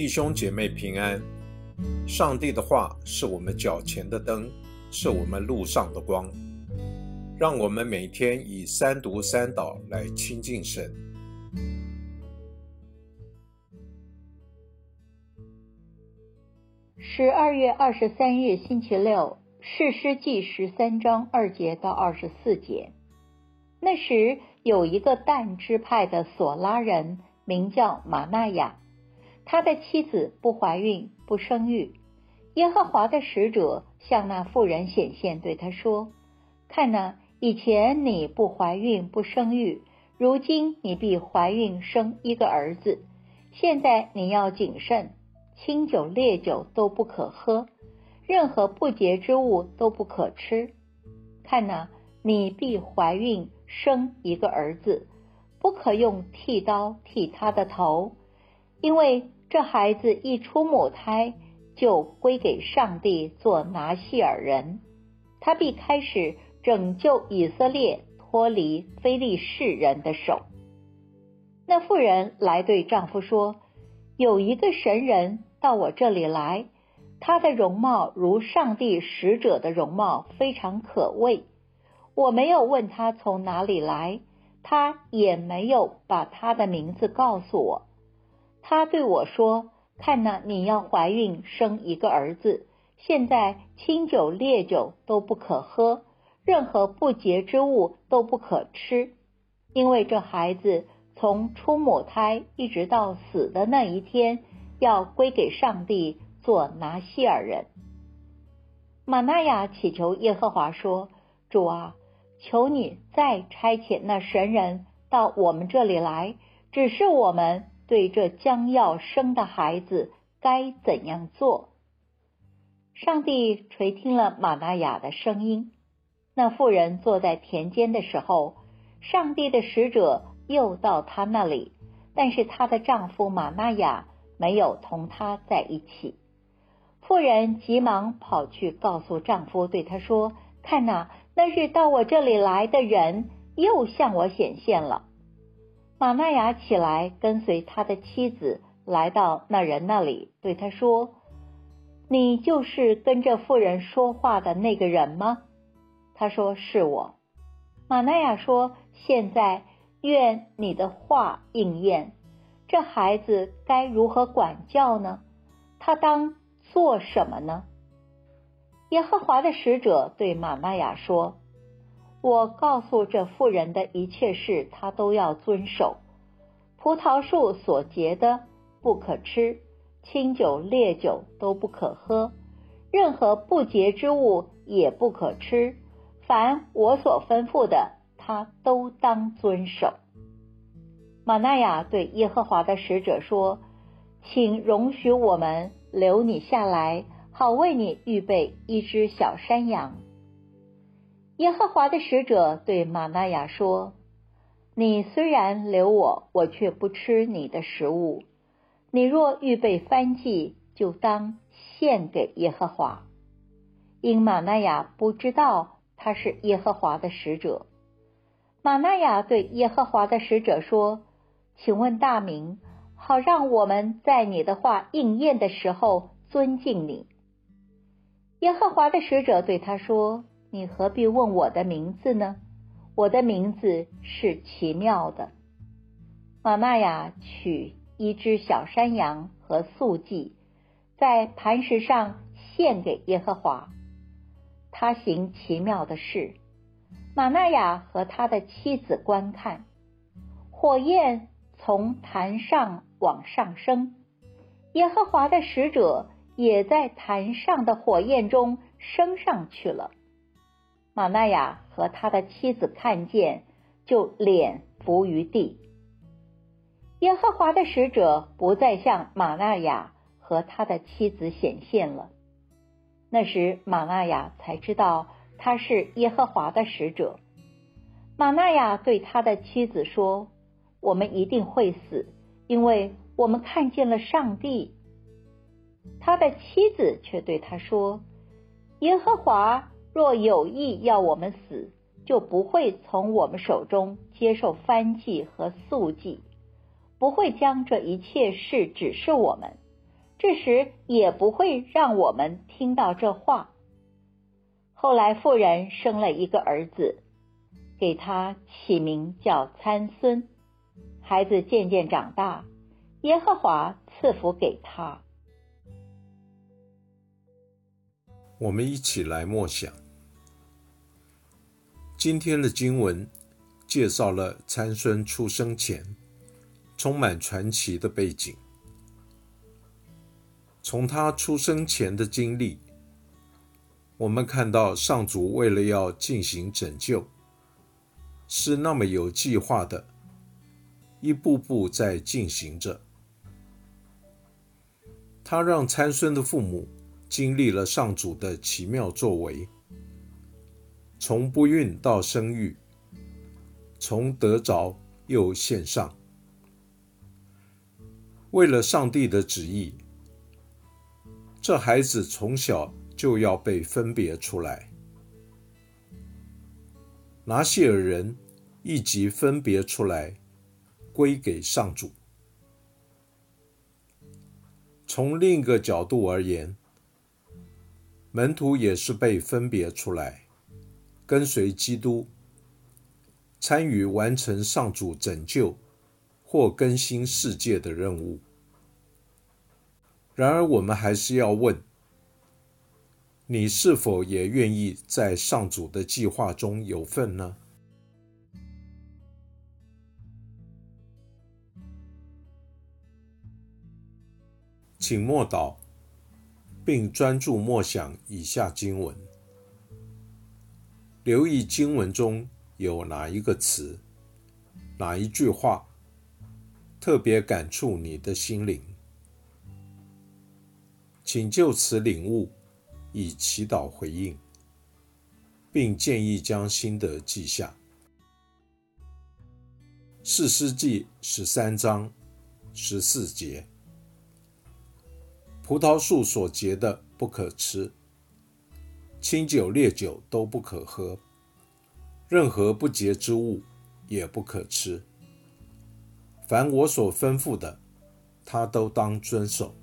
弟兄姐妹平安。上帝的话是我们脚前的灯，是我们路上的光。让我们每天以三读三祷来亲近神。十二月二十三日星期六，士师记十三章二节到二十四节。那时有一个但支派的索拉人，名叫马纳亚。他的妻子不怀孕，不生育。耶和华的使者向那妇人显现，对他说：“看哪，以前你不怀孕，不生育，如今你必怀孕生一个儿子。现在你要谨慎，清酒烈酒都不可喝，任何不洁之物都不可吃。看哪，你必怀孕生一个儿子，不可用剃刀剃他的头，因为。”这孩子一出母胎，就归给上帝做拿细尔人，他必开始拯救以色列脱离非利士人的手。那妇人来对丈夫说：“有一个神人到我这里来，他的容貌如上帝使者的容貌，非常可畏。我没有问他从哪里来，他也没有把他的名字告诉我。”他对我说：“看呐，你要怀孕生一个儿子。现在清酒烈酒都不可喝，任何不洁之物都不可吃，因为这孩子从出母胎一直到死的那一天，要归给上帝做拿西尔人。”玛纳亚祈求耶和华说：“主啊，求你再差遣那神人到我们这里来，只是我们。”对这将要生的孩子该怎样做？上帝垂听了玛纳雅的声音。那妇人坐在田间的时候，上帝的使者又到她那里，但是她的丈夫玛纳雅没有同她在一起。妇人急忙跑去告诉丈夫，对他说：“看哪，那是到我这里来的人又向我显现了。”玛纳雅起来，跟随他的妻子来到那人那里，对他说：“你就是跟着妇人说话的那个人吗？”他说：“是我。”玛纳雅说：“现在愿你的话应验。这孩子该如何管教呢？他当做什么呢？”耶和华的使者对玛纳雅说。我告诉这妇人的一切事，她都要遵守。葡萄树所结的不可吃，清酒烈酒都不可喝，任何不洁之物也不可吃。凡我所吩咐的，他都当遵守。玛纳雅对耶和华的使者说：“请容许我们留你下来，好为你预备一只小山羊。”耶和华的使者对玛纳雅说：“你虽然留我，我却不吃你的食物。你若预备翻祭，就当献给耶和华。”因玛纳雅不知道他是耶和华的使者。玛纳雅对耶和华的使者说：“请问大名，好让我们在你的话应验的时候尊敬你。”耶和华的使者对他说。你何必问我的名字呢？我的名字是奇妙的。玛纳雅取一只小山羊和素祭，在磐石上献给耶和华。他行奇妙的事。玛纳雅和他的妻子观看，火焰从坛上往上升，耶和华的使者也在坛上的火焰中升上去了。玛纳雅和他的妻子看见，就脸伏于地。耶和华的使者不再向玛纳雅和他的妻子显现了。那时，玛纳雅才知道他是耶和华的使者。玛纳雅对他的妻子说：“我们一定会死，因为我们看见了上帝。”他的妻子却对他说：“耶和华。”若有意要我们死，就不会从我们手中接受翻祭和素祭，不会将这一切事指示我们。这时也不会让我们听到这话。后来妇人生了一个儿子，给他起名叫参孙。孩子渐渐长大，耶和华赐福给他。我们一起来默想今天的经文，介绍了参孙出生前充满传奇的背景。从他出生前的经历，我们看到上主为了要进行拯救，是那么有计划的，一步步在进行着。他让参孙的父母。经历了上主的奇妙作为，从不孕到生育，从得着又献上，为了上帝的旨意，这孩子从小就要被分别出来。拿谢尔人一即分别出来，归给上主。从另一个角度而言，门徒也是被分别出来，跟随基督，参与完成上主拯救或更新世界的任务。然而，我们还是要问：你是否也愿意在上主的计划中有份呢？请默祷。并专注默想以下经文，留意经文中有哪一个词、哪一句话特别感触你的心灵，请就此领悟，以祈祷回应，并建议将心得记下。四世纪十三章十四节。葡萄树所结的不可吃，清酒烈酒都不可喝，任何不洁之物也不可吃。凡我所吩咐的，他都当遵守。